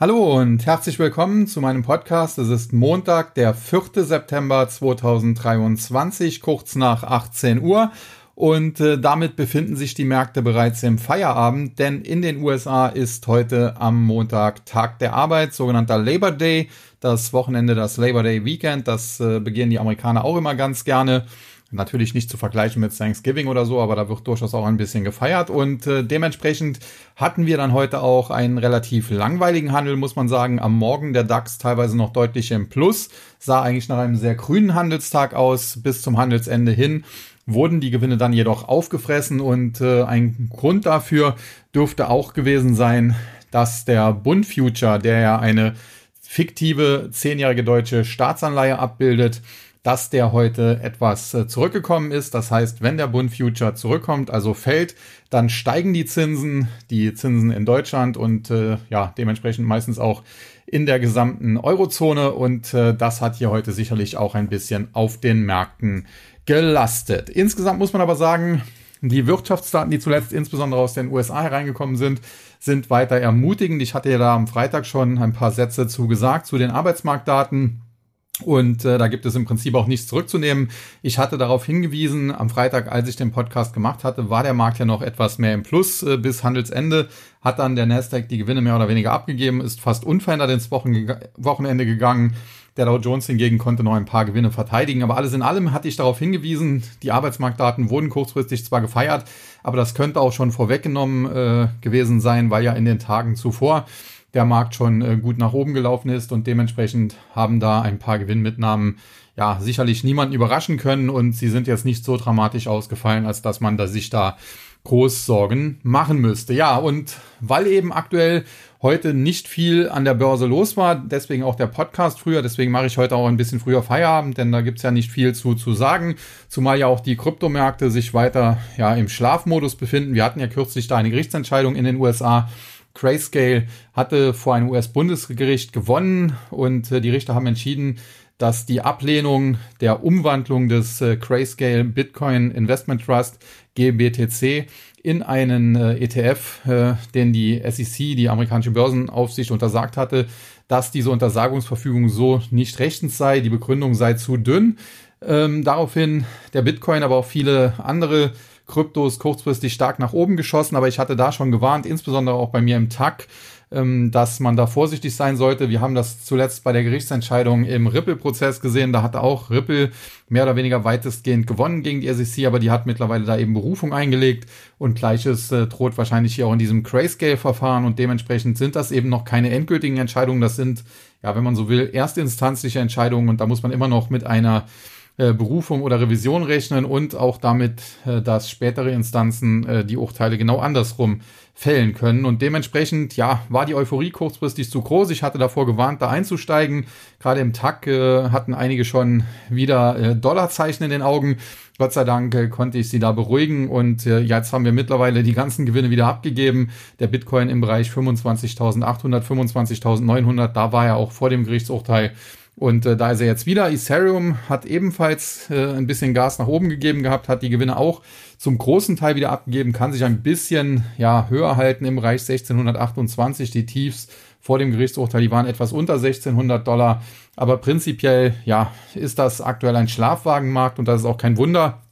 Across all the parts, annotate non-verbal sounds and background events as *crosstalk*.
Hallo und herzlich willkommen zu meinem Podcast. Es ist Montag, der 4. September 2023, kurz nach 18 Uhr. Und äh, damit befinden sich die Märkte bereits im Feierabend, denn in den USA ist heute am Montag Tag der Arbeit, sogenannter Labor Day, das Wochenende, das Labor Day Weekend. Das äh, begehen die Amerikaner auch immer ganz gerne. Natürlich nicht zu vergleichen mit Thanksgiving oder so, aber da wird durchaus auch ein bisschen gefeiert. Und äh, dementsprechend hatten wir dann heute auch einen relativ langweiligen Handel, muss man sagen. Am Morgen der DAX teilweise noch deutlich im Plus, sah eigentlich nach einem sehr grünen Handelstag aus bis zum Handelsende hin wurden die Gewinne dann jedoch aufgefressen und äh, ein Grund dafür dürfte auch gewesen sein, dass der Bund Future, der ja eine fiktive zehnjährige deutsche Staatsanleihe abbildet, dass der heute etwas äh, zurückgekommen ist. Das heißt, wenn der Bund Future zurückkommt, also fällt, dann steigen die Zinsen, die Zinsen in Deutschland und äh, ja, dementsprechend meistens auch in der gesamten Eurozone. Und äh, das hat hier heute sicherlich auch ein bisschen auf den Märkten gelastet. Insgesamt muss man aber sagen, die Wirtschaftsdaten, die zuletzt insbesondere aus den USA hereingekommen sind, sind weiter ermutigend. Ich hatte ja da am Freitag schon ein paar Sätze zu gesagt, zu den Arbeitsmarktdaten. Und äh, da gibt es im Prinzip auch nichts zurückzunehmen. Ich hatte darauf hingewiesen, am Freitag, als ich den Podcast gemacht hatte, war der Markt ja noch etwas mehr im Plus äh, bis Handelsende. Hat dann der Nasdaq die Gewinne mehr oder weniger abgegeben, ist fast unverändert ins Wochen Wochenende gegangen. Der Dow Jones hingegen konnte noch ein paar Gewinne verteidigen. Aber alles in allem hatte ich darauf hingewiesen, die Arbeitsmarktdaten wurden kurzfristig zwar gefeiert, aber das könnte auch schon vorweggenommen äh, gewesen sein, weil ja in den Tagen zuvor der Markt schon äh, gut nach oben gelaufen ist und dementsprechend haben da ein paar Gewinnmitnahmen ja sicherlich niemanden überraschen können und sie sind jetzt nicht so dramatisch ausgefallen, als dass man da sich da groß Sorgen machen müsste. Ja, und weil eben aktuell heute nicht viel an der Börse los war, deswegen auch der Podcast früher, deswegen mache ich heute auch ein bisschen früher Feierabend, denn da gibt's ja nicht viel zu, zu sagen, zumal ja auch die Kryptomärkte sich weiter ja im Schlafmodus befinden. Wir hatten ja kürzlich da eine Gerichtsentscheidung in den USA, Grayscale hatte vor einem US-Bundesgericht gewonnen und äh, die Richter haben entschieden, dass die Ablehnung der Umwandlung des äh, Grayscale Bitcoin Investment Trust GBTC in einen äh, ETF, den die SEC, die amerikanische Börsenaufsicht, untersagt hatte, dass diese Untersagungsverfügung so nicht rechtens sei. Die Begründung sei zu dünn. Ähm, daraufhin der Bitcoin, aber auch viele andere Kryptos kurzfristig stark nach oben geschossen, aber ich hatte da schon gewarnt, insbesondere auch bei mir im TAC, ähm, dass man da vorsichtig sein sollte. Wir haben das zuletzt bei der Gerichtsentscheidung im Ripple-Prozess gesehen. Da hatte auch Ripple mehr oder weniger weitestgehend gewonnen gegen die SEC, aber die hat mittlerweile da eben Berufung eingelegt und gleiches äh, droht wahrscheinlich hier auch in diesem Grayscale-Verfahren und dementsprechend sind das eben noch keine endgültigen Entscheidungen. Das sind, ja, wenn man so will, erstinstanzliche Entscheidungen und da muss man immer noch mit einer äh, Berufung oder Revision rechnen und auch damit, äh, dass spätere Instanzen äh, die Urteile genau andersrum fällen können. Und dementsprechend, ja, war die Euphorie kurzfristig zu groß. Ich hatte davor gewarnt, da einzusteigen. Gerade im Tag hatten einige schon wieder Dollarzeichen in den Augen. Gott sei Dank konnte ich sie da beruhigen und äh, jetzt haben wir mittlerweile die ganzen Gewinne wieder abgegeben. Der Bitcoin im Bereich 25.800, 25.900, da war er auch vor dem Gerichtsurteil und äh, da ist er jetzt wieder. Ethereum hat ebenfalls äh, ein bisschen Gas nach oben gegeben gehabt, hat die Gewinne auch zum großen Teil wieder abgegeben, kann sich ein bisschen ja, höher halten im Bereich 1628. Die Tiefs vor dem Gerichtsurteil, die waren etwas unter 1600 Dollar. Aber prinzipiell, ja, ist das aktuell ein Schlafwagenmarkt und das ist auch kein Wunder,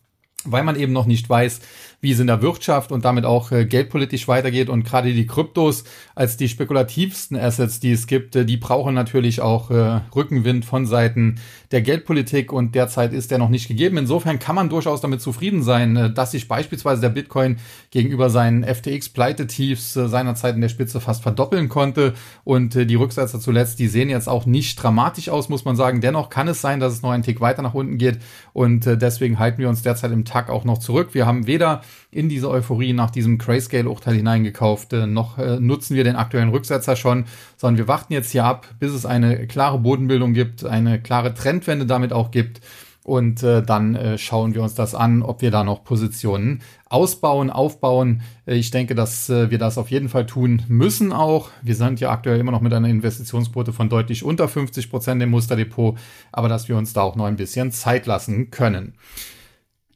weil man eben noch nicht weiß, wie es in der Wirtschaft und damit auch äh, geldpolitisch weitergeht. Und gerade die Kryptos als die spekulativsten Assets, die es gibt, äh, die brauchen natürlich auch äh, Rückenwind von Seiten der Geldpolitik und derzeit ist der noch nicht gegeben. Insofern kann man durchaus damit zufrieden sein, äh, dass sich beispielsweise der Bitcoin gegenüber seinen FTX-Pleitetiefs äh, seinerzeit in der Spitze fast verdoppeln konnte und äh, die Rücksetzer zuletzt, die sehen jetzt auch nicht dramatisch aus, muss man sagen. Dennoch kann es sein, dass es noch einen Tick weiter nach unten geht und deswegen halten wir uns derzeit im Tag auch noch zurück. Wir haben weder in diese Euphorie nach diesem Grayscale-Urteil hineingekauft. Noch äh, nutzen wir den aktuellen Rücksetzer schon, sondern wir warten jetzt hier ab, bis es eine klare Bodenbildung gibt, eine klare Trendwende damit auch gibt. Und äh, dann äh, schauen wir uns das an, ob wir da noch Positionen ausbauen, aufbauen. Äh, ich denke, dass äh, wir das auf jeden Fall tun müssen auch. Wir sind ja aktuell immer noch mit einer Investitionsquote von deutlich unter 50 Prozent im Musterdepot, aber dass wir uns da auch noch ein bisschen Zeit lassen können.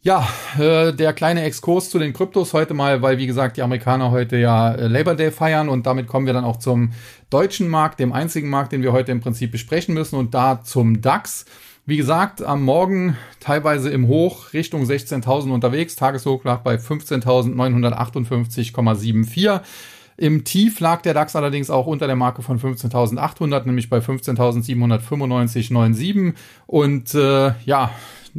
Ja, äh, der kleine Exkurs zu den Kryptos heute mal, weil wie gesagt die Amerikaner heute ja äh, Labor Day feiern und damit kommen wir dann auch zum deutschen Markt, dem einzigen Markt, den wir heute im Prinzip besprechen müssen und da zum DAX. Wie gesagt, am Morgen teilweise im Hoch Richtung 16.000 unterwegs. Tageshoch lag bei 15.958,74. Im Tief lag der DAX allerdings auch unter der Marke von 15.800, nämlich bei 15.795,97. Und äh, ja,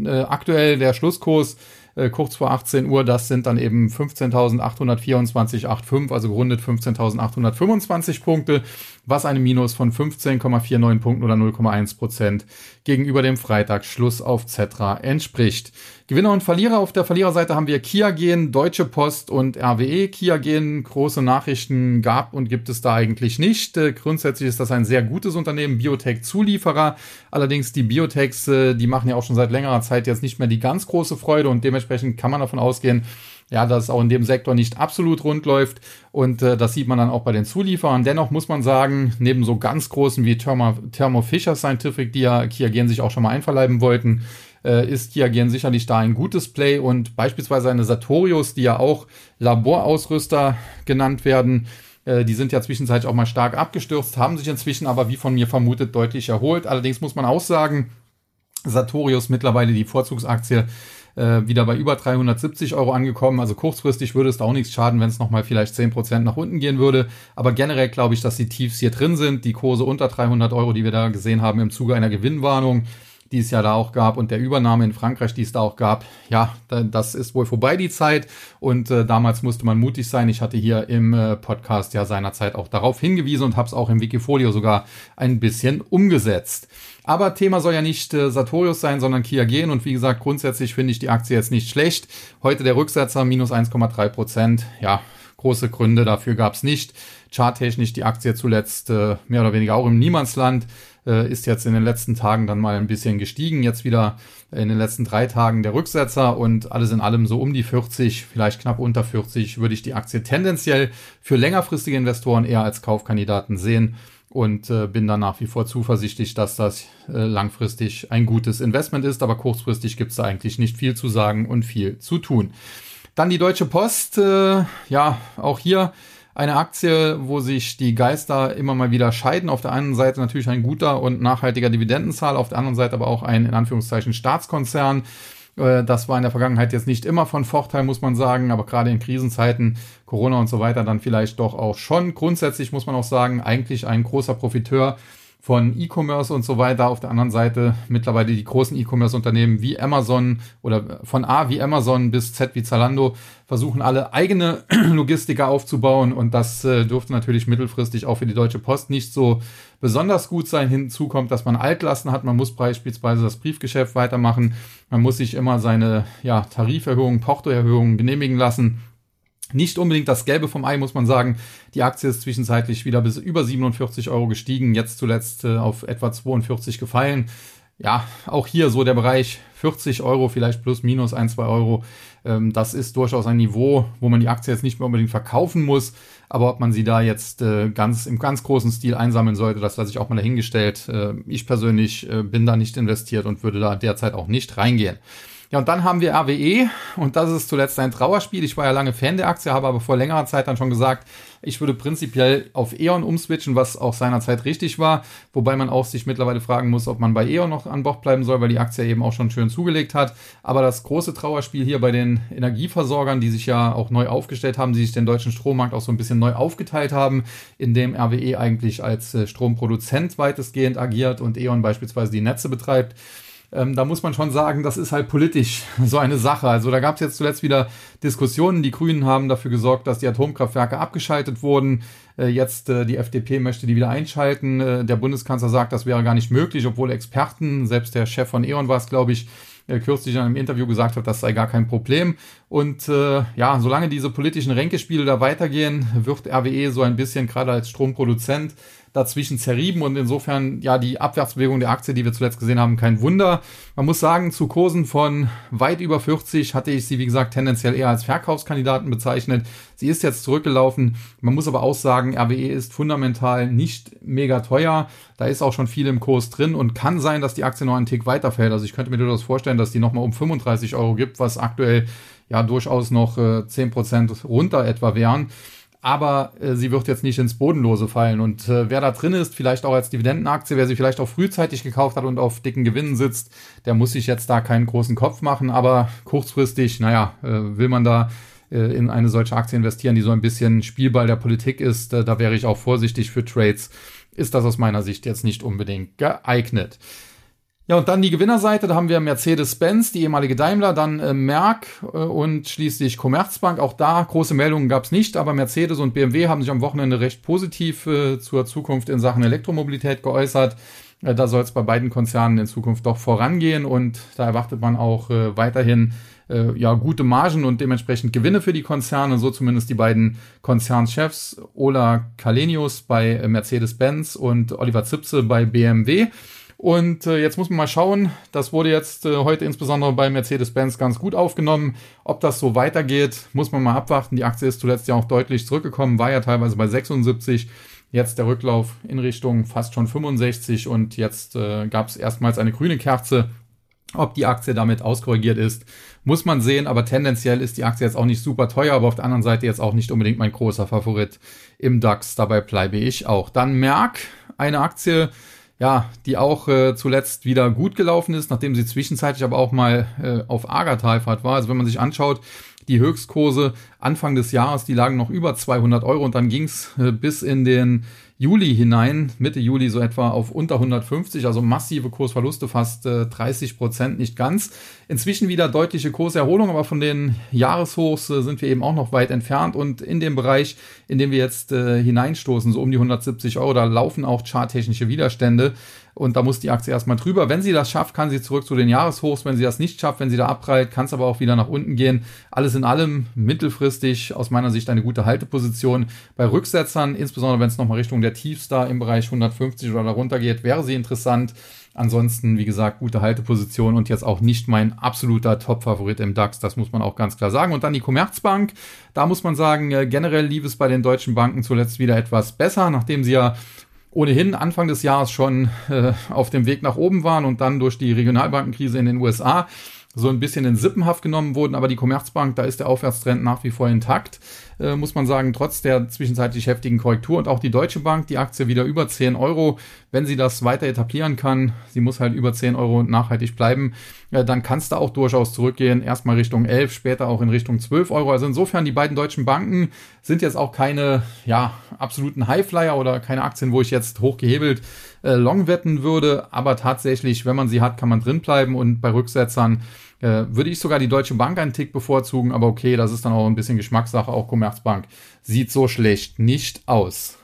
äh, aktuell der Schlusskurs äh, kurz vor 18 Uhr, das sind dann eben 15.824,85, also gerundet 15.825 Punkte, was einem Minus von 15,49 Punkten oder 0,1 Prozent gegenüber dem Freitagsschluss auf Zetra entspricht. Gewinner und Verlierer auf der Verliererseite haben wir Kia Gen, Deutsche Post und RWE. Kia Gen, große Nachrichten gab und gibt es da eigentlich nicht. Äh, grundsätzlich ist das ein sehr gutes Unternehmen, Biotech-Zulieferer. Allerdings die Biotechs, äh, die machen ja auch schon seit längerer Zeit jetzt nicht mehr die ganz große Freude und dementsprechend kann man davon ausgehen, ja, dass es auch in dem Sektor nicht absolut rund läuft. Und äh, das sieht man dann auch bei den Zulieferern. Dennoch muss man sagen, neben so ganz großen wie Thermo, Thermo Fisher Scientific, die ja Kia Gen sich auch schon mal einverleiben wollten, äh, ist Kiagen sicherlich da ein gutes Play und beispielsweise eine Sartorius, die ja auch Laborausrüster genannt werden, äh, die sind ja zwischenzeitlich auch mal stark abgestürzt, haben sich inzwischen aber wie von mir vermutet deutlich erholt. Allerdings muss man auch sagen, Sartorius mittlerweile die Vorzugsaktie äh, wieder bei über 370 Euro angekommen. Also kurzfristig würde es da auch nichts schaden, wenn es nochmal vielleicht 10% nach unten gehen würde. Aber generell glaube ich, dass die Tiefs hier drin sind. Die Kurse unter 300 Euro, die wir da gesehen haben im Zuge einer Gewinnwarnung, die es ja da auch gab und der Übernahme in Frankreich, die es da auch gab, ja, das ist wohl vorbei die Zeit und äh, damals musste man mutig sein. Ich hatte hier im äh, Podcast ja seinerzeit auch darauf hingewiesen und habe es auch im Wikifolio sogar ein bisschen umgesetzt. Aber Thema soll ja nicht äh, Sartorius sein, sondern Kia gehen und wie gesagt, grundsätzlich finde ich die Aktie jetzt nicht schlecht. Heute der Rücksetzer minus 1,3 Prozent. Ja, große Gründe dafür gab es nicht. Charttechnisch die Aktie zuletzt äh, mehr oder weniger auch im Niemandsland äh, ist jetzt in den letzten Tagen dann mal ein bisschen gestiegen. Jetzt wieder in den letzten drei Tagen der Rücksetzer und alles in allem so um die 40, vielleicht knapp unter 40, würde ich die Aktie tendenziell für längerfristige Investoren eher als Kaufkandidaten sehen und äh, bin dann nach wie vor zuversichtlich, dass das äh, langfristig ein gutes Investment ist, aber kurzfristig gibt es da eigentlich nicht viel zu sagen und viel zu tun. Dann die Deutsche Post, äh, ja, auch hier eine Aktie, wo sich die Geister immer mal wieder scheiden. Auf der einen Seite natürlich ein guter und nachhaltiger Dividendenzahl, auf der anderen Seite aber auch ein in Anführungszeichen Staatskonzern. Äh, das war in der Vergangenheit jetzt nicht immer von Vorteil, muss man sagen, aber gerade in Krisenzeiten, Corona und so weiter, dann vielleicht doch auch schon. Grundsätzlich muss man auch sagen, eigentlich ein großer Profiteur von E-Commerce und so weiter. Auf der anderen Seite mittlerweile die großen E-Commerce-Unternehmen wie Amazon oder von A wie Amazon bis Z wie Zalando versuchen alle eigene *clears throat* Logistiker aufzubauen und das äh, dürfte natürlich mittelfristig auch für die Deutsche Post nicht so besonders gut sein. Hinzu kommt, dass man Altlasten hat. Man muss beispielsweise das Briefgeschäft weitermachen. Man muss sich immer seine ja, Tariferhöhungen, Portoerhöhungen genehmigen lassen. Nicht unbedingt das Gelbe vom Ei, muss man sagen. Die Aktie ist zwischenzeitlich wieder bis über 47 Euro gestiegen, jetzt zuletzt äh, auf etwa 42 gefallen. Ja, auch hier so der Bereich 40 Euro, vielleicht plus minus ein, zwei Euro. Ähm, das ist durchaus ein Niveau, wo man die Aktie jetzt nicht mehr unbedingt verkaufen muss. Aber ob man sie da jetzt äh, ganz im ganz großen Stil einsammeln sollte, das lasse ich auch mal dahingestellt. Äh, ich persönlich äh, bin da nicht investiert und würde da derzeit auch nicht reingehen. Ja, und dann haben wir RWE und das ist zuletzt ein Trauerspiel. Ich war ja lange Fan der Aktie, habe aber vor längerer Zeit dann schon gesagt, ich würde prinzipiell auf E.ON umswitchen, was auch seinerzeit richtig war. Wobei man auch sich mittlerweile fragen muss, ob man bei E.ON noch an Bord bleiben soll, weil die Aktie eben auch schon schön zugelegt hat. Aber das große Trauerspiel hier bei den Energieversorgern, die sich ja auch neu aufgestellt haben, die sich den deutschen Strommarkt auch so ein bisschen neu aufgeteilt haben, in dem RWE eigentlich als äh, Stromproduzent weitestgehend agiert und E.ON beispielsweise die Netze betreibt ähm, da muss man schon sagen, das ist halt politisch *laughs* so eine Sache. Also da gab es jetzt zuletzt wieder Diskussionen. Die Grünen haben dafür gesorgt, dass die Atomkraftwerke abgeschaltet wurden. Äh, jetzt äh, die FDP möchte die wieder einschalten. Äh, der Bundeskanzler sagt, das wäre gar nicht möglich, obwohl Experten, selbst der Chef von E.ON war es, glaube ich, äh, kürzlich in einem Interview gesagt hat, das sei gar kein Problem. Und äh, ja, solange diese politischen Ränkespiele da weitergehen, wird RWE so ein bisschen gerade als Stromproduzent dazwischen zerrieben und insofern ja die Abwärtsbewegung der Aktie, die wir zuletzt gesehen haben, kein Wunder. Man muss sagen, zu Kursen von weit über 40 hatte ich sie, wie gesagt, tendenziell eher als Verkaufskandidaten bezeichnet. Sie ist jetzt zurückgelaufen. Man muss aber auch sagen, RWE ist fundamental nicht mega teuer. Da ist auch schon viel im Kurs drin und kann sein, dass die Aktie noch einen Tick weiterfällt. Also ich könnte mir durchaus vorstellen, dass die nochmal um 35 Euro gibt, was aktuell ja durchaus noch äh, 10% runter etwa wären aber äh, sie wird jetzt nicht ins Bodenlose fallen. Und äh, wer da drin ist, vielleicht auch als Dividendenaktie, wer sie vielleicht auch frühzeitig gekauft hat und auf dicken Gewinnen sitzt, der muss sich jetzt da keinen großen Kopf machen. Aber kurzfristig, naja, äh, will man da äh, in eine solche Aktie investieren, die so ein bisschen Spielball der Politik ist, äh, da wäre ich auch vorsichtig für Trades. Ist das aus meiner Sicht jetzt nicht unbedingt geeignet. Ja, und dann die Gewinnerseite, da haben wir Mercedes-Benz, die ehemalige Daimler, dann äh, Merck äh, und schließlich Commerzbank. Auch da große Meldungen gab es nicht, aber Mercedes und BMW haben sich am Wochenende recht positiv äh, zur Zukunft in Sachen Elektromobilität geäußert. Äh, da soll es bei beiden Konzernen in Zukunft doch vorangehen und da erwartet man auch äh, weiterhin äh, ja, gute Margen und dementsprechend Gewinne für die Konzerne, so zumindest die beiden Konzernchefs, Ola Kalenius bei Mercedes-Benz und Oliver Zipse bei BMW. Und äh, jetzt muss man mal schauen, das wurde jetzt äh, heute insbesondere bei Mercedes-Benz ganz gut aufgenommen. Ob das so weitergeht, muss man mal abwarten. Die Aktie ist zuletzt ja auch deutlich zurückgekommen, war ja teilweise bei 76. Jetzt der Rücklauf in Richtung fast schon 65 und jetzt äh, gab es erstmals eine grüne Kerze. Ob die Aktie damit auskorrigiert ist, muss man sehen, aber tendenziell ist die Aktie jetzt auch nicht super teuer, aber auf der anderen Seite jetzt auch nicht unbedingt mein großer Favorit im DAX. Dabei bleibe ich auch. Dann Merck, eine Aktie, ja, die auch äh, zuletzt wieder gut gelaufen ist, nachdem sie zwischenzeitlich aber auch mal äh, auf Agertalfahrt war. Also wenn man sich anschaut, die Höchstkurse Anfang des Jahres, die lagen noch über 200 Euro und dann ging's äh, bis in den Juli hinein, Mitte Juli so etwa auf unter 150, also massive Kursverluste, fast äh, 30 Prozent, nicht ganz. Inzwischen wieder deutliche Kurserholung, aber von den Jahreshochs äh, sind wir eben auch noch weit entfernt und in dem Bereich, in dem wir jetzt äh, hineinstoßen, so um die 170 Euro, da laufen auch charttechnische Widerstände und da muss die Aktie erstmal drüber. Wenn sie das schafft, kann sie zurück zu den Jahreshochs. Wenn sie das nicht schafft, wenn sie da abprallt, kann es aber auch wieder nach unten gehen. Alles in allem mittelfristig aus meiner Sicht eine gute Halteposition. Bei Rücksetzern, insbesondere wenn es nochmal Richtung der Tiefs da im Bereich 150 oder darunter geht, wäre sie interessant. Ansonsten, wie gesagt, gute Halteposition und jetzt auch nicht mein absoluter Top-Favorit im DAX. Das muss man auch ganz klar sagen. Und dann die Commerzbank. Da muss man sagen, äh, generell lief es bei den deutschen Banken zuletzt wieder etwas besser, nachdem sie ja ohnehin Anfang des Jahres schon äh, auf dem Weg nach oben waren und dann durch die Regionalbankenkrise in den USA so ein bisschen in Sippenhaft genommen wurden, aber die Commerzbank, da ist der Aufwärtstrend nach wie vor intakt, äh, muss man sagen, trotz der zwischenzeitlich heftigen Korrektur. Und auch die Deutsche Bank, die Aktie wieder über 10 Euro. Wenn sie das weiter etablieren kann, sie muss halt über 10 Euro nachhaltig bleiben, äh, dann kann es da auch durchaus zurückgehen. Erstmal Richtung 11, später auch in Richtung 12 Euro. Also insofern, die beiden deutschen Banken sind jetzt auch keine, ja, absoluten Highflyer oder keine Aktien, wo ich jetzt hochgehebelt äh, long wetten würde. Aber tatsächlich, wenn man sie hat, kann man drinbleiben und bei Rücksetzern äh, würde ich sogar die Deutsche Bank einen Tick bevorzugen, aber okay, das ist dann auch ein bisschen Geschmackssache. Auch Commerzbank sieht so schlecht nicht aus.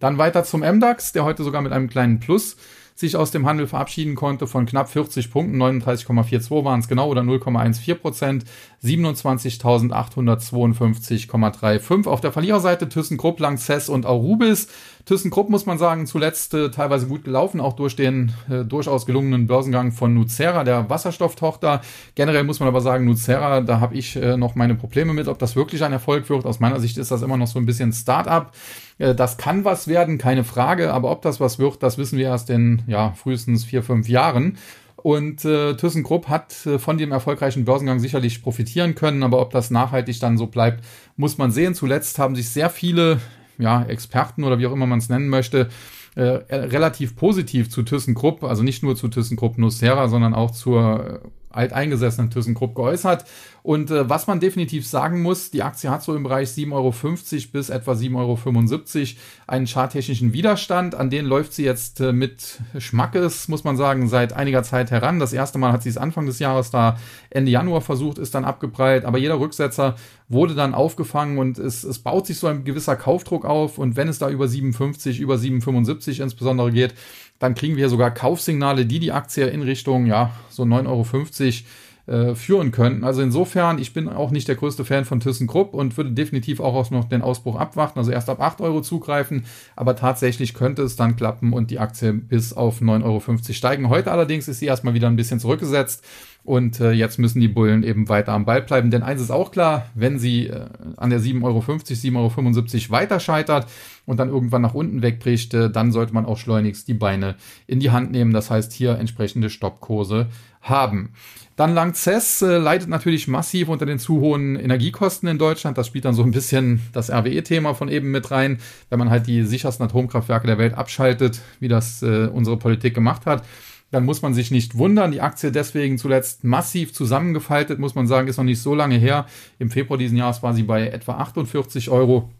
Dann weiter zum MDAX, der heute sogar mit einem kleinen Plus sich aus dem Handel verabschieden konnte von knapp 40 Punkten, 39,42 waren es genau oder 0,14 Prozent, 27.852,35. Auf der Verliererseite ThyssenKrupp, Lanxess und Aurubis. ThyssenKrupp muss man sagen, zuletzt äh, teilweise gut gelaufen, auch durch den äh, durchaus gelungenen Börsengang von Nucera, der Wasserstofftochter. Generell muss man aber sagen, Nucera, da habe ich äh, noch meine Probleme mit, ob das wirklich ein Erfolg wird. Aus meiner Sicht ist das immer noch so ein bisschen Start-up. Äh, das kann was werden, keine Frage, aber ob das was wird, das wissen wir erst in ja, frühestens vier, fünf Jahren. Und äh, ThyssenKrupp hat äh, von dem erfolgreichen Börsengang sicherlich profitieren können, aber ob das nachhaltig dann so bleibt, muss man sehen. Zuletzt haben sich sehr viele ja, Experten oder wie auch immer man es nennen möchte, äh, relativ positiv zu ThyssenKrupp, also nicht nur zu ThyssenKrupp Nucera, sondern auch zur äh, alteingesessenen ThyssenKrupp geäußert. Und äh, was man definitiv sagen muss, die Aktie hat so im Bereich 7,50 Euro bis etwa 7,75 Euro einen charttechnischen Widerstand. An den läuft sie jetzt äh, mit Schmackes, muss man sagen, seit einiger Zeit heran. Das erste Mal hat sie es Anfang des Jahres da Ende Januar versucht, ist dann abgeprallt. Aber jeder Rücksetzer wurde dann aufgefangen und es, es baut sich so ein gewisser Kaufdruck auf. Und wenn es da über 7,50, über 7,75 insbesondere geht, dann kriegen wir sogar Kaufsignale, die die Aktie in Richtung, ja, so 9,50 Euro äh, führen könnten. Also insofern, ich bin auch nicht der größte Fan von ThyssenKrupp und würde definitiv auch noch den Ausbruch abwarten, also erst ab 8 Euro zugreifen, aber tatsächlich könnte es dann klappen und die Aktie bis auf 9,50 Euro steigen. Heute allerdings ist sie erstmal wieder ein bisschen zurückgesetzt. Und äh, jetzt müssen die Bullen eben weiter am Ball bleiben. Denn eins ist auch klar, wenn sie äh, an der 7,50 Euro, 7,75 Euro weiter scheitert und dann irgendwann nach unten wegbricht, äh, dann sollte man auch schleunigst die Beine in die Hand nehmen. Das heißt, hier entsprechende Stoppkurse haben. Dann Langzess äh, leidet natürlich massiv unter den zu hohen Energiekosten in Deutschland. Das spielt dann so ein bisschen das RWE-Thema von eben mit rein, wenn man halt die sichersten Atomkraftwerke der Welt abschaltet, wie das äh, unsere Politik gemacht hat dann muss man sich nicht wundern. Die Aktie deswegen zuletzt massiv zusammengefaltet, muss man sagen, ist noch nicht so lange her. Im Februar diesen Jahres war sie bei etwa 48 Euro.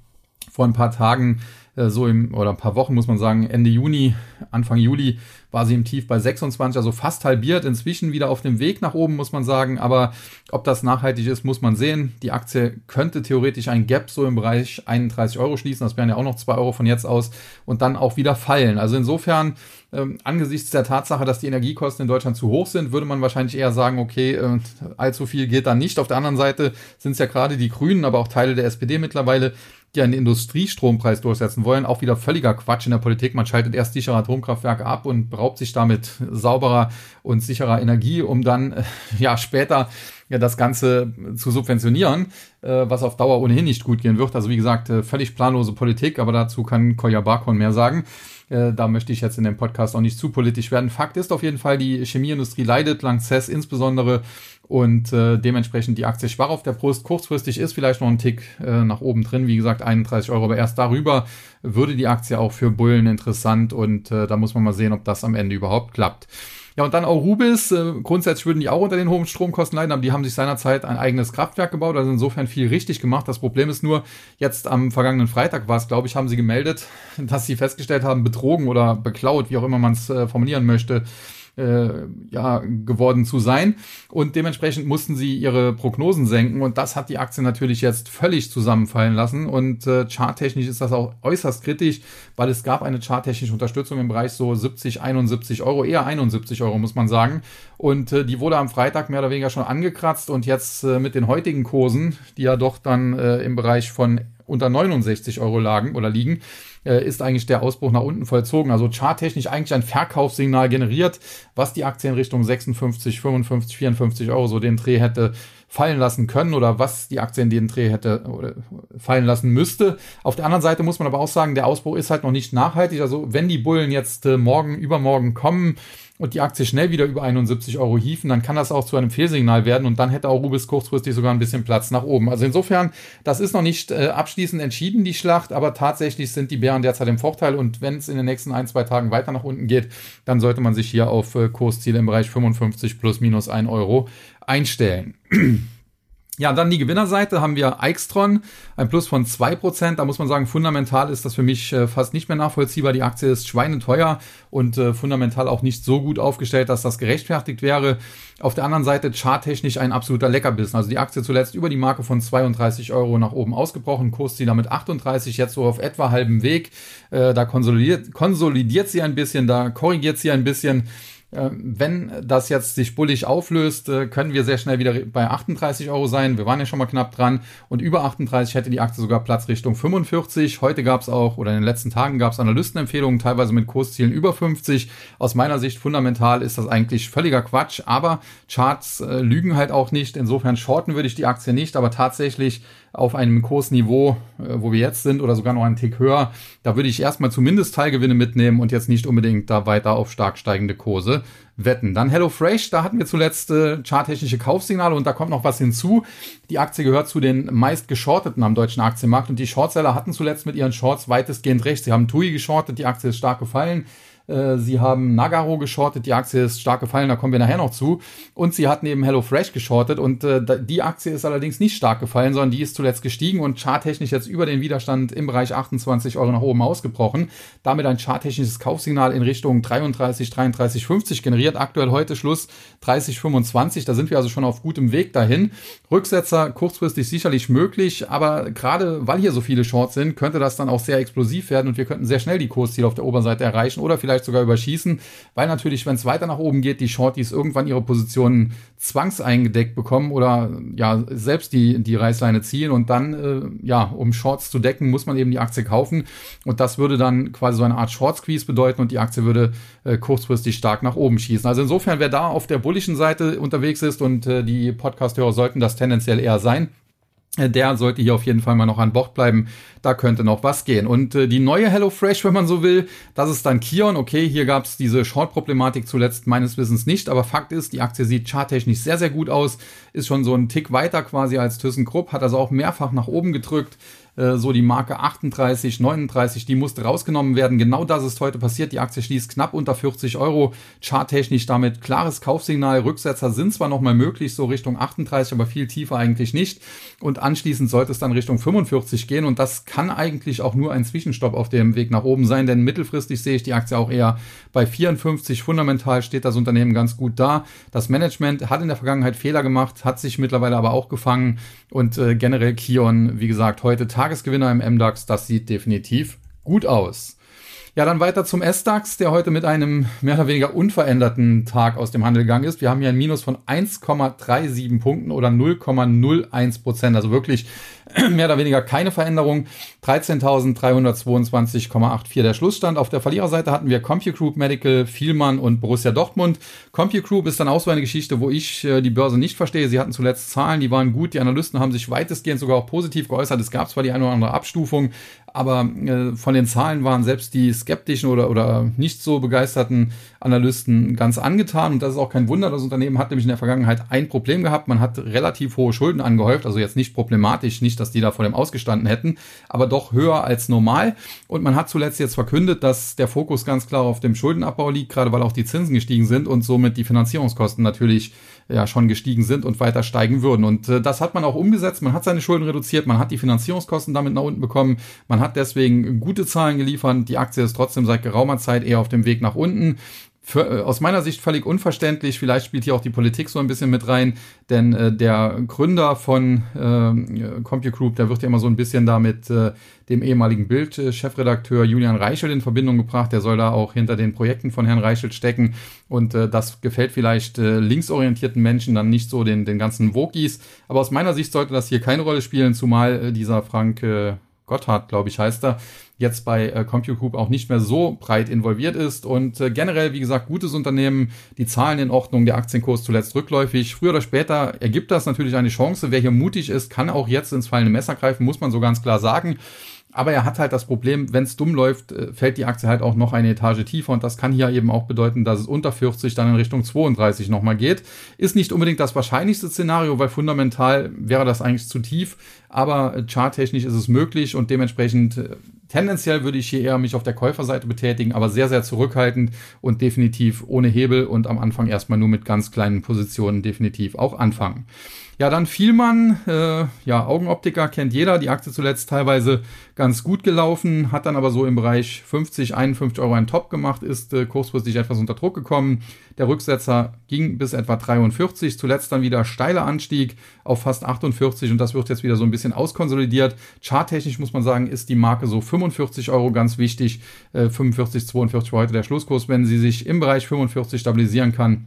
Vor ein paar Tagen, äh, so im, oder ein paar Wochen muss man sagen, Ende Juni, Anfang Juli war sie im Tief bei 26, also fast halbiert. Inzwischen wieder auf dem Weg nach oben, muss man sagen. Aber ob das nachhaltig ist, muss man sehen. Die Aktie könnte theoretisch ein Gap so im Bereich 31 Euro schließen. Das wären ja auch noch 2 Euro von jetzt aus und dann auch wieder fallen. Also insofern, ähm, angesichts der Tatsache, dass die Energiekosten in Deutschland zu hoch sind, würde man wahrscheinlich eher sagen, okay, äh, allzu viel geht da nicht. Auf der anderen Seite sind es ja gerade die Grünen, aber auch Teile der SPD mittlerweile, die einen Industriestrompreis durchsetzen wollen, auch wieder völliger Quatsch in der Politik. Man schaltet erst sichere Atomkraftwerke ab und beraubt sich damit sauberer und sicherer Energie, um dann äh, ja später ja, das Ganze zu subventionieren, äh, was auf Dauer ohnehin nicht gut gehen wird. Also wie gesagt, äh, völlig planlose Politik, aber dazu kann Kolja Barkon mehr sagen. Äh, da möchte ich jetzt in dem Podcast auch nicht zu politisch werden. Fakt ist auf jeden Fall, die Chemieindustrie leidet, Lanxess insbesondere und äh, dementsprechend die Aktie schwach auf der Brust. Kurzfristig ist vielleicht noch ein Tick äh, nach oben drin, wie gesagt 31 Euro, aber erst darüber würde die Aktie auch für Bullen interessant und äh, da muss man mal sehen, ob das am Ende überhaupt klappt. Ja, und dann auch Rubis. Äh, grundsätzlich würden die auch unter den hohen Stromkosten leiden, aber die haben sich seinerzeit ein eigenes Kraftwerk gebaut, also insofern viel richtig gemacht. Das Problem ist nur, jetzt am vergangenen Freitag war es, glaube ich, haben sie gemeldet, *laughs* dass sie festgestellt haben, betrogen oder beklaut, wie auch immer man es äh, formulieren möchte, äh, ja, geworden zu sein. Und dementsprechend mussten sie ihre Prognosen senken und das hat die Aktie natürlich jetzt völlig zusammenfallen lassen. Und äh, charttechnisch ist das auch äußerst kritisch, weil es gab eine charttechnische Unterstützung im Bereich so 70, 71 Euro, eher 71 Euro muss man sagen. Und äh, die wurde am Freitag mehr oder weniger schon angekratzt und jetzt äh, mit den heutigen Kursen, die ja doch dann äh, im Bereich von unter 69 Euro lagen oder liegen, äh, ist eigentlich der Ausbruch nach unten vollzogen. Also charttechnisch eigentlich ein Verkaufssignal generiert, was die Aktie in Richtung 56, 55, 54 Euro so den Dreh hätte fallen lassen können oder was die Aktie in den Dreh hätte fallen lassen müsste. Auf der anderen Seite muss man aber auch sagen, der Ausbruch ist halt noch nicht nachhaltig. Also wenn die Bullen jetzt äh, morgen, übermorgen kommen, und die Aktie schnell wieder über 71 Euro hieven, dann kann das auch zu einem Fehlsignal werden und dann hätte auch Rubis kurzfristig sogar ein bisschen Platz nach oben. Also insofern, das ist noch nicht äh, abschließend entschieden, die Schlacht, aber tatsächlich sind die Bären derzeit im Vorteil und wenn es in den nächsten ein, zwei Tagen weiter nach unten geht, dann sollte man sich hier auf äh, Kursziele im Bereich 55 plus minus 1 Euro einstellen. Ja, dann die Gewinnerseite haben wir Eichstron, ein Plus von zwei Prozent. Da muss man sagen, fundamental ist das für mich äh, fast nicht mehr nachvollziehbar. Die Aktie ist schweineteuer und äh, fundamental auch nicht so gut aufgestellt, dass das gerechtfertigt wäre. Auf der anderen Seite charttechnisch ein absoluter Leckerbissen. Also die Aktie zuletzt über die Marke von 32 Euro nach oben ausgebrochen, Kursziel damit 38, jetzt so auf etwa halbem Weg. Äh, da konsolidiert, konsolidiert sie ein bisschen, da korrigiert sie ein bisschen. Ähm, wenn das jetzt sich bullig auflöst, äh, können wir sehr schnell wieder bei 38 Euro sein. Wir waren ja schon mal knapp dran. Und über 38 hätte die Aktie sogar Platz Richtung 45. Heute gab es auch, oder in den letzten Tagen gab es Analystenempfehlungen, teilweise mit Kurszielen über 50. Aus meiner Sicht fundamental ist das eigentlich völliger Quatsch. Aber Charts äh, lügen halt auch nicht. Insofern shorten würde ich die Aktie nicht. Aber tatsächlich auf einem Kursniveau, äh, wo wir jetzt sind, oder sogar noch einen Tick höher, da würde ich erstmal zumindest Teilgewinne mitnehmen und jetzt nicht unbedingt da weiter auf stark steigende Kurse wetten. Dann HelloFresh, da hatten wir zuletzt äh, charttechnische Kaufsignale und da kommt noch was hinzu. Die Aktie gehört zu den meist geschorteten am deutschen Aktienmarkt und die Shortseller hatten zuletzt mit ihren Shorts weitestgehend recht. Sie haben TUI geschortet, die Aktie ist stark gefallen. Äh, sie haben Nagaro geschortet, die Aktie ist stark gefallen, da kommen wir nachher noch zu. Und sie hatten eben HelloFresh geschortet und äh, die Aktie ist allerdings nicht stark gefallen, sondern die ist zuletzt gestiegen und charttechnisch jetzt über den Widerstand im Bereich 28 Euro nach oben ausgebrochen. Damit ein charttechnisches Kaufsignal in Richtung 33, 33, 50 generiert. Aktuell heute Schluss 30, 25. Da sind wir also schon auf gutem Weg dahin. Rücksetzer kurzfristig sicherlich möglich, aber gerade weil hier so viele Shorts sind, könnte das dann auch sehr explosiv werden und wir könnten sehr schnell die Kursziele auf der Oberseite erreichen oder vielleicht vielleicht sogar überschießen, weil natürlich, wenn es weiter nach oben geht, die Shorties irgendwann ihre Positionen zwangseingedeckt bekommen oder ja selbst die, die Reißleine ziehen und dann, äh, ja, um Shorts zu decken, muss man eben die Aktie kaufen und das würde dann quasi so eine Art Short Squeeze bedeuten und die Aktie würde äh, kurzfristig stark nach oben schießen. Also insofern, wer da auf der bullischen Seite unterwegs ist und äh, die Podcast-Hörer sollten das tendenziell eher sein, der sollte hier auf jeden Fall mal noch an Bord bleiben. Da könnte noch was gehen. Und äh, die neue HelloFresh, wenn man so will, das ist dann Kion. Okay, hier gab es diese Short-Problematik zuletzt meines Wissens nicht, aber Fakt ist, die Aktie sieht charttechnisch sehr, sehr gut aus, ist schon so ein Tick weiter quasi als ThyssenKrupp, hat also auch mehrfach nach oben gedrückt. Äh, so die Marke 38, 39, die musste rausgenommen werden. Genau das ist heute passiert. Die Aktie schließt knapp unter 40 Euro. Charttechnisch damit klares Kaufsignal. Rücksetzer sind zwar noch mal möglich, so Richtung 38, aber viel tiefer eigentlich nicht. Und anschließend sollte es dann Richtung 45 gehen. Und das kann eigentlich auch nur ein Zwischenstopp auf dem Weg nach oben sein, denn mittelfristig sehe ich die Aktie auch eher bei 54. Fundamental steht das Unternehmen ganz gut da. Das Management hat in der Vergangenheit Fehler gemacht, hat sich mittlerweile aber auch gefangen. Und äh, generell Kion, wie gesagt, heute Tag Tagesgewinner im MDAX, das sieht definitiv gut aus. Ja, dann weiter zum S-DAX, der heute mit einem mehr oder weniger unveränderten Tag aus dem Handel gegangen ist. Wir haben hier ein Minus von 1,37 Punkten oder 0,01 Prozent. Also wirklich *clears throat* mehr oder weniger keine Veränderung. 13.322,84 der Schlussstand. Auf der Verliererseite hatten wir CompuGroup, Medical, Vielmann und Borussia Dortmund. CompuGroup ist dann auch so eine Geschichte, wo ich äh, die Börse nicht verstehe. Sie hatten zuletzt Zahlen, die waren gut. Die Analysten haben sich weitestgehend sogar auch positiv geäußert. Es gab zwar die eine oder andere Abstufung, aber äh, von den Zahlen waren selbst die skeptischen oder, oder nicht so begeisterten Analysten ganz angetan. Und das ist auch kein Wunder. Das Unternehmen hat nämlich in der Vergangenheit ein Problem gehabt. Man hat relativ hohe Schulden angehäuft. Also jetzt nicht problematisch, nicht, dass die da vor dem ausgestanden hätten, aber doch höher als normal. Und man hat zuletzt jetzt verkündet, dass der Fokus ganz klar auf dem Schuldenabbau liegt, gerade weil auch die Zinsen gestiegen sind und somit die Finanzierungskosten natürlich ja schon gestiegen sind und weiter steigen würden. Und äh, das hat man auch umgesetzt. Man hat seine Schulden reduziert, man hat die Finanzierungskosten damit nach unten bekommen. Man hat deswegen gute Zahlen geliefert. Die Aktie ist trotzdem seit geraumer Zeit eher auf dem Weg nach unten. Für, äh, aus meiner Sicht völlig unverständlich. Vielleicht spielt hier auch die Politik so ein bisschen mit rein, denn äh, der Gründer von äh, CompuGroup, der wird ja immer so ein bisschen da mit äh, dem ehemaligen Bild-Chefredakteur Julian Reichelt in Verbindung gebracht. Der soll da auch hinter den Projekten von Herrn Reichelt stecken und äh, das gefällt vielleicht äh, linksorientierten Menschen dann nicht so den, den ganzen Wokis. Aber aus meiner Sicht sollte das hier keine Rolle spielen, zumal äh, dieser Frank äh, Gotthard, glaube ich, heißt er, jetzt bei äh, CompuGroup auch nicht mehr so breit involviert ist. Und äh, generell, wie gesagt, gutes Unternehmen, die Zahlen in Ordnung, der Aktienkurs zuletzt rückläufig. Früher oder später ergibt das natürlich eine Chance. Wer hier mutig ist, kann auch jetzt ins fallende Messer greifen, muss man so ganz klar sagen. Aber er hat halt das Problem, wenn es dumm läuft, äh, fällt die Aktie halt auch noch eine Etage tiefer und das kann hier eben auch bedeuten, dass es unter 40 dann in Richtung 32 nochmal geht. Ist nicht unbedingt das wahrscheinlichste Szenario, weil fundamental wäre das eigentlich zu tief, aber charttechnisch ist es möglich und dementsprechend äh, tendenziell würde ich hier eher mich auf der Käuferseite betätigen, aber sehr, sehr zurückhaltend und definitiv ohne Hebel und am Anfang erstmal nur mit ganz kleinen Positionen definitiv auch anfangen. Ja, dann Vielmann, äh, ja, Augenoptiker kennt jeder, die Aktie zuletzt teilweise ganz gut gelaufen, hat dann aber so im Bereich 50, 51 Euro einen Top gemacht, ist äh, kurzfristig etwas unter Druck gekommen. Der Rücksetzer ging bis etwa 43, zuletzt dann wieder steiler Anstieg auf fast 48 und das wird jetzt wieder so ein bisschen auskonsolidiert. Charttechnisch muss man sagen, ist die Marke so 45 Euro ganz wichtig, äh, 45, 42 war heute der Schlusskurs. Wenn sie sich im Bereich 45 stabilisieren kann,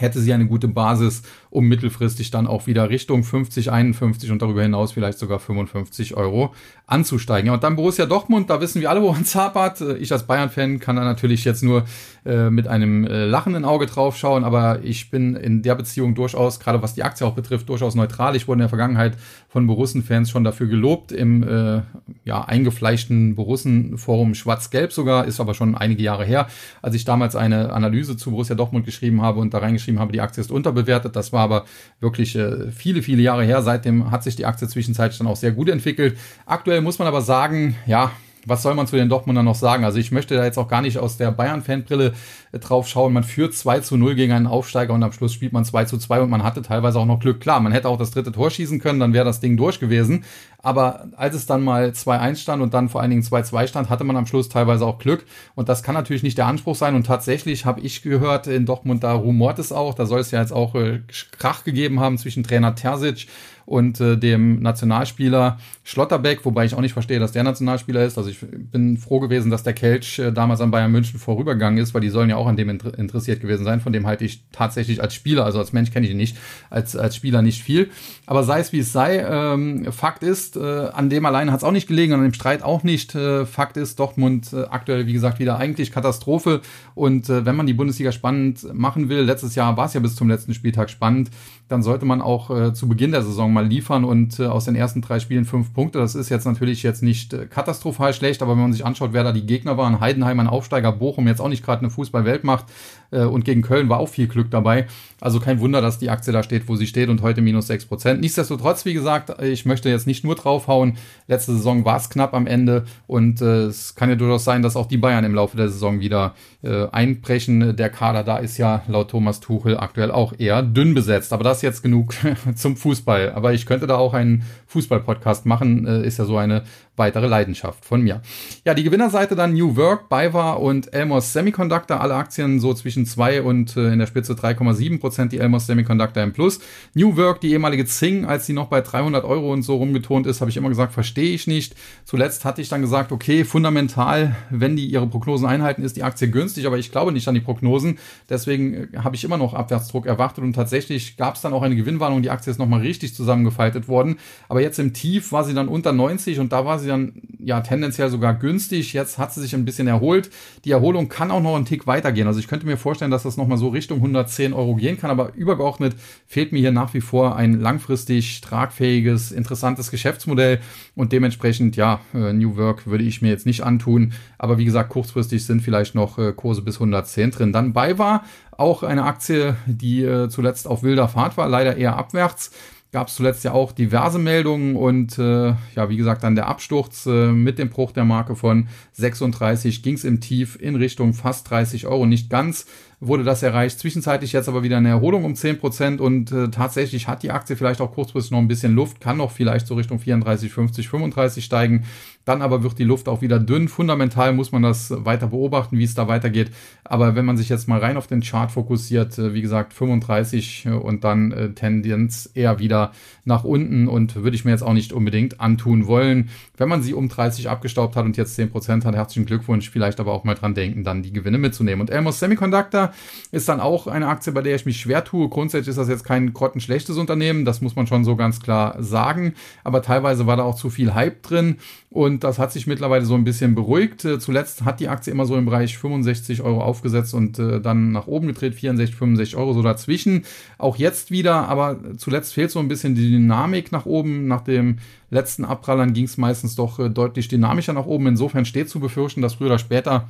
hätte sie eine gute Basis, um mittelfristig dann auch wieder Richtung 50, 51 und darüber hinaus vielleicht sogar 55 Euro anzusteigen. Ja, und dann Borussia Dortmund, da wissen wir alle, wo uns hapert. Ich als Bayern-Fan kann da natürlich jetzt nur äh, mit einem äh, lachenden Auge drauf schauen, aber ich bin in der Beziehung durchaus, gerade was die Aktie auch betrifft, durchaus neutral. Ich wurde in der Vergangenheit von Borussen-Fans schon dafür gelobt, im äh, ja, eingefleischten Borussen-Forum Schwarz-Gelb sogar, ist aber schon einige Jahre her, als ich damals eine Analyse zu Borussia Dortmund geschrieben habe und da reingeschrieben habe, die Aktie ist unterbewertet. Das war aber wirklich äh, viele, viele Jahre her. Seitdem hat sich die Aktie zwischenzeitlich dann auch sehr gut entwickelt. Aktuell muss man aber sagen, ja, was soll man zu den Dortmunder noch sagen? Also ich möchte da jetzt auch gar nicht aus der Bayern-Fanbrille äh, drauf schauen. Man führt 2 zu 0 gegen einen Aufsteiger und am Schluss spielt man 2 zu 2 und man hatte teilweise auch noch Glück. Klar, man hätte auch das dritte Tor schießen können, dann wäre das Ding durch gewesen. Aber als es dann mal 2-1 stand und dann vor allen Dingen 2-2 stand, hatte man am Schluss teilweise auch Glück. Und das kann natürlich nicht der Anspruch sein. Und tatsächlich habe ich gehört, in Dortmund, da rumort es auch. Da soll es ja jetzt auch äh, Krach gegeben haben zwischen Trainer Terzic und äh, dem Nationalspieler Schlotterbeck, wobei ich auch nicht verstehe, dass der Nationalspieler ist. Also ich bin froh gewesen, dass der Kelch äh, damals an Bayern München vorübergegangen ist, weil die sollen ja auch an dem inter interessiert gewesen sein. Von dem halte ich tatsächlich als Spieler, also als Mensch kenne ich ihn nicht, als, als Spieler nicht viel. Aber sei es wie es sei, ähm, Fakt ist, äh, an dem alleine hat es auch nicht gelegen, an dem Streit auch nicht. Äh, Fakt ist, Dortmund äh, aktuell, wie gesagt, wieder eigentlich Katastrophe. Und äh, wenn man die Bundesliga spannend machen will, letztes Jahr war es ja bis zum letzten Spieltag spannend, dann sollte man auch zu Beginn der Saison mal liefern und äh, aus den ersten drei Spielen fünf Punkte. Das ist jetzt natürlich jetzt nicht äh, katastrophal schlecht, aber wenn man sich anschaut, wer da die Gegner waren, Heidenheim ein Aufsteiger, Bochum jetzt auch nicht gerade eine Fußball-Weltmacht äh, und gegen Köln war auch viel Glück dabei. Also kein Wunder, dass die Aktie da steht, wo sie steht und heute minus sechs Prozent. Nichtsdestotrotz, wie gesagt, ich möchte jetzt nicht nur draufhauen. Letzte Saison war es knapp am Ende und äh, es kann ja durchaus sein, dass auch die Bayern im Laufe der Saison wieder äh, einbrechen. Der Kader da ist ja laut Thomas Tuchel aktuell auch eher dünn besetzt. Aber das jetzt genug *laughs* zum Fußball. Aber ich könnte da auch einen Fußball-Podcast machen, äh, ist ja so eine weitere Leidenschaft von mir. Ja, die Gewinnerseite dann New Work, BayWa und Elmos Semiconductor, alle Aktien so zwischen 2 und äh, in der Spitze 3,7 Prozent, die Elmos Semiconductor im Plus. New Work, die ehemalige Zing, als die noch bei 300 Euro und so rumgetont ist, habe ich immer gesagt, verstehe ich nicht. Zuletzt hatte ich dann gesagt, okay, fundamental, wenn die ihre Prognosen einhalten, ist die Aktie günstig, aber ich glaube nicht an die Prognosen. Deswegen äh, habe ich immer noch Abwärtsdruck erwartet und tatsächlich gab es dann auch eine Gewinnwarnung. Die Aktie ist nochmal richtig zusammengefaltet worden. Aber jetzt im Tief war sie dann unter 90 und da war sie dann ja tendenziell sogar günstig. Jetzt hat sie sich ein bisschen erholt. Die Erholung kann auch noch einen Tick weitergehen. Also ich könnte mir vorstellen, dass das nochmal so Richtung 110 Euro gehen kann. Aber übergeordnet fehlt mir hier nach wie vor ein langfristig tragfähiges, interessantes Geschäftsmodell. Und dementsprechend, ja, äh, New Work würde ich mir jetzt nicht antun. Aber wie gesagt, kurzfristig sind vielleicht noch äh, Kurse bis 110 drin. Dann bei war auch eine Aktie, die äh, zuletzt auf wilder Fahrt war, leider eher abwärts gab es zuletzt ja auch diverse Meldungen und äh, ja, wie gesagt, dann der Absturz äh, mit dem Bruch der Marke von 36 ging es im Tief in Richtung fast 30 Euro, nicht ganz wurde das erreicht. Zwischenzeitlich jetzt aber wieder eine Erholung um 10% und äh, tatsächlich hat die Aktie vielleicht auch kurzfristig noch ein bisschen Luft, kann noch vielleicht so Richtung 34, 50, 35 steigen. Dann aber wird die Luft auch wieder dünn. Fundamental muss man das weiter beobachten, wie es da weitergeht. Aber wenn man sich jetzt mal rein auf den Chart fokussiert, äh, wie gesagt 35 äh, und dann äh, Tendenz eher wieder nach unten und würde ich mir jetzt auch nicht unbedingt antun wollen. Wenn man sie um 30 abgestaubt hat und jetzt 10% hat, herzlichen Glückwunsch. Vielleicht aber auch mal dran denken, dann die Gewinne mitzunehmen. Und Elmos Semiconductor ist dann auch eine Aktie, bei der ich mich schwer tue. Grundsätzlich ist das jetzt kein grottenschlechtes Unternehmen, das muss man schon so ganz klar sagen. Aber teilweise war da auch zu viel Hype drin und das hat sich mittlerweile so ein bisschen beruhigt. Äh, zuletzt hat die Aktie immer so im Bereich 65 Euro aufgesetzt und äh, dann nach oben gedreht, 64, 65 Euro so dazwischen. Auch jetzt wieder, aber zuletzt fehlt so ein bisschen die Dynamik nach oben. Nach dem letzten Abprallern ging es meistens doch äh, deutlich dynamischer nach oben. Insofern steht zu befürchten, dass früher oder später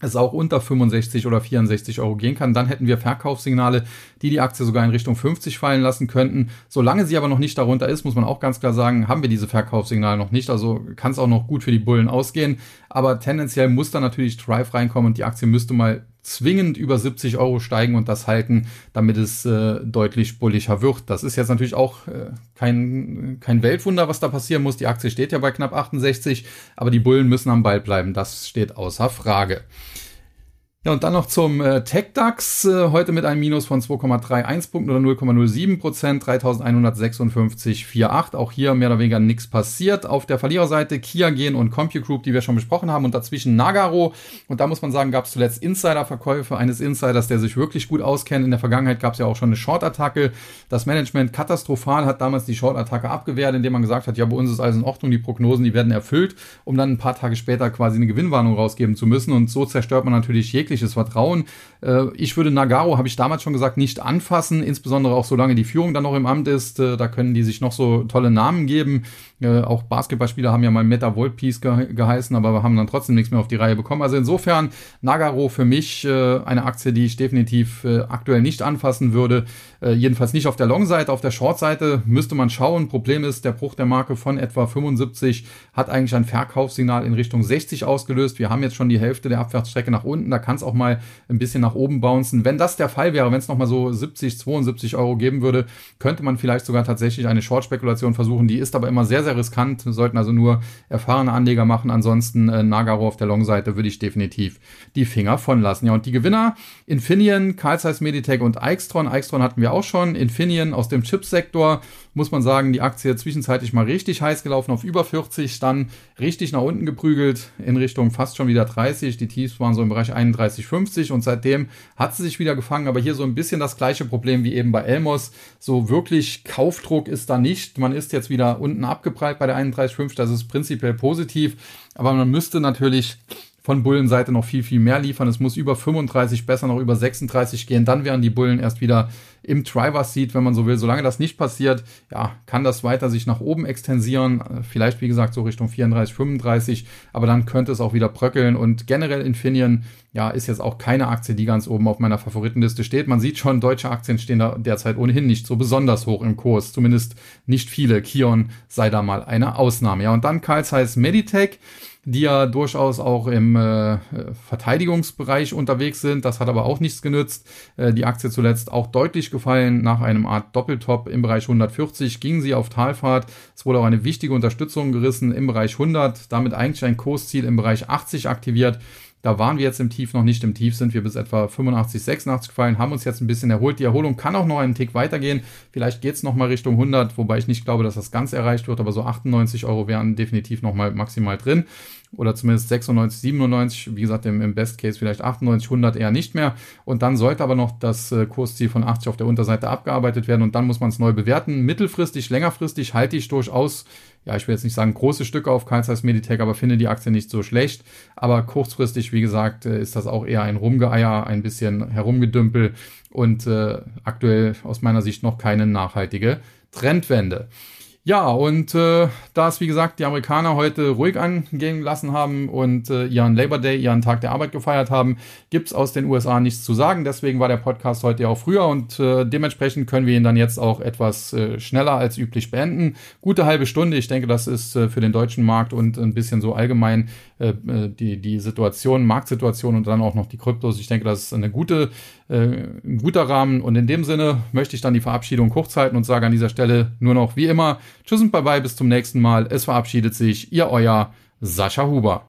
es auch unter 65 oder 64 Euro gehen kann, dann hätten wir Verkaufssignale, die die Aktie sogar in Richtung 50 fallen lassen könnten. Solange sie aber noch nicht darunter ist, muss man auch ganz klar sagen, haben wir diese Verkaufssignale noch nicht. Also kann es auch noch gut für die Bullen ausgehen. Aber tendenziell muss da natürlich Drive reinkommen und die Aktie müsste mal zwingend über 70 Euro steigen und das halten, damit es äh, deutlich bulliger wird. Das ist jetzt natürlich auch äh, kein, kein Weltwunder, was da passieren muss. Die Aktie steht ja bei knapp 68, aber die Bullen müssen am Ball bleiben. Das steht außer Frage. Ja, und dann noch zum äh, TechDAX, äh, heute mit einem Minus von 2,31 Punkten oder 0,07 Prozent, 3156,48. Auch hier mehr oder weniger nichts passiert. Auf der Verliererseite Kia Gen und CompuGroup, die wir schon besprochen haben, und dazwischen Nagaro. Und da muss man sagen, gab es zuletzt Insider-Verkäufe eines Insiders, der sich wirklich gut auskennt. In der Vergangenheit gab es ja auch schon eine Short-Attacke. Das Management katastrophal hat damals die Short-Attacke abgewehrt, indem man gesagt hat, ja, bei uns ist alles in Ordnung, die Prognosen, die werden erfüllt, um dann ein paar Tage später quasi eine Gewinnwarnung rausgeben zu müssen. Und so zerstört man natürlich jegliche jegliches Vertrauen. Äh, ich würde Nagaro, habe ich damals schon gesagt, nicht anfassen, insbesondere auch solange die Führung dann noch im Amt ist. Äh, da können die sich noch so tolle Namen geben. Äh, auch Basketballspieler haben ja mal Meta World Peace ge geheißen, aber wir haben dann trotzdem nichts mehr auf die Reihe bekommen. Also insofern Nagaro für mich äh, eine Aktie, die ich definitiv äh, aktuell nicht anfassen würde. Äh, jedenfalls nicht auf der Long-Seite. Auf der Short-Seite müsste man schauen. Problem ist, der Bruch der Marke von etwa 75 hat eigentlich ein Verkaufssignal in Richtung 60 ausgelöst. Wir haben jetzt schon die Hälfte der Abwärtsstrecke nach unten. Da kann es auch mal ein bisschen nach oben bouncen. Wenn das der Fall wäre, wenn es nochmal so 70, 72 Euro geben würde, könnte man vielleicht sogar tatsächlich eine Short-Spekulation versuchen. Die ist aber immer sehr, sehr riskant, sollten also nur erfahrene Anleger machen. Ansonsten äh, Nagaro auf der Long-Seite würde ich definitiv die Finger von lassen. Ja, und die Gewinner, Infineon, Carl Zeiss Meditech und Eichstron. Eichstron hatten wir auch schon. Infineon aus dem Chipsektor, muss man sagen, die Aktie zwischenzeitlich mal richtig heiß gelaufen auf über 40, dann richtig nach unten geprügelt in Richtung fast schon wieder 30. Die Tiefs waren so im Bereich 31,50 und seitdem hat sie sich wieder gefangen, aber hier so ein bisschen das gleiche Problem wie eben bei Elmos. So wirklich Kaufdruck ist da nicht. Man ist jetzt wieder unten abgeprallt bei der 31,5, das ist prinzipiell positiv, aber man müsste natürlich von Bullenseite noch viel, viel mehr liefern. Es muss über 35, besser noch über 36 gehen. Dann wären die Bullen erst wieder im Driver Seat, wenn man so will. Solange das nicht passiert, ja, kann das weiter sich nach oben extensieren. Vielleicht, wie gesagt, so Richtung 34, 35. Aber dann könnte es auch wieder bröckeln. Und generell Infineon, ja, ist jetzt auch keine Aktie, die ganz oben auf meiner Favoritenliste steht. Man sieht schon, deutsche Aktien stehen da derzeit ohnehin nicht so besonders hoch im Kurs. Zumindest nicht viele. Kion sei da mal eine Ausnahme. Ja, und dann Carl Zeiss Meditech die ja durchaus auch im äh, Verteidigungsbereich unterwegs sind. Das hat aber auch nichts genützt. Äh, die Aktie zuletzt auch deutlich gefallen. Nach einem Art Doppeltop im Bereich 140 ging sie auf Talfahrt. Es wurde auch eine wichtige Unterstützung gerissen im Bereich 100, damit eigentlich ein Kursziel im Bereich 80 aktiviert. Da waren wir jetzt im Tief noch nicht. Im Tief sind wir bis etwa 85, 86 gefallen, haben uns jetzt ein bisschen erholt. Die Erholung kann auch noch einen Tick weitergehen. Vielleicht geht es nochmal Richtung 100, wobei ich nicht glaube, dass das ganz erreicht wird, aber so 98 Euro wären definitiv nochmal maximal drin oder zumindest 96, 97, wie gesagt, im, im Best Case vielleicht 98, 100 eher nicht mehr. Und dann sollte aber noch das äh, Kursziel von 80 auf der Unterseite abgearbeitet werden und dann muss man es neu bewerten. Mittelfristig, längerfristig halte ich durchaus, ja, ich will jetzt nicht sagen große Stücke auf Carl Zeiss Meditech, aber finde die Aktie nicht so schlecht. Aber kurzfristig, wie gesagt, äh, ist das auch eher ein Rumgeeier, ein bisschen Herumgedümpel und äh, aktuell aus meiner Sicht noch keine nachhaltige Trendwende. Ja, und äh, da es, wie gesagt, die Amerikaner heute ruhig angehen lassen haben und äh, ihren Labor Day, ihren Tag der Arbeit gefeiert haben, gibt's aus den USA nichts zu sagen. Deswegen war der Podcast heute ja auch früher und äh, dementsprechend können wir ihn dann jetzt auch etwas äh, schneller als üblich beenden. Gute halbe Stunde. Ich denke, das ist äh, für den deutschen Markt und ein bisschen so allgemein äh, äh die, die Situation, Marktsituation und dann auch noch die Kryptos. Ich denke, das ist eine gute äh, ein guter Rahmen. Und in dem Sinne möchte ich dann die Verabschiedung kurz halten und sage an dieser Stelle nur noch wie immer Tschüss und bye bye, bis zum nächsten Mal. Es verabschiedet sich Ihr euer Sascha Huber.